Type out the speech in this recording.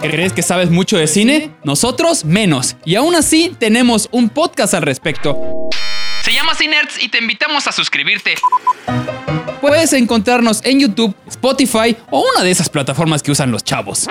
¿Crees que sabes mucho de cine? Nosotros menos. Y aún así tenemos un podcast al respecto. Se llama Cinerts y te invitamos a suscribirte. Puedes encontrarnos en YouTube, Spotify o una de esas plataformas que usan los chavos.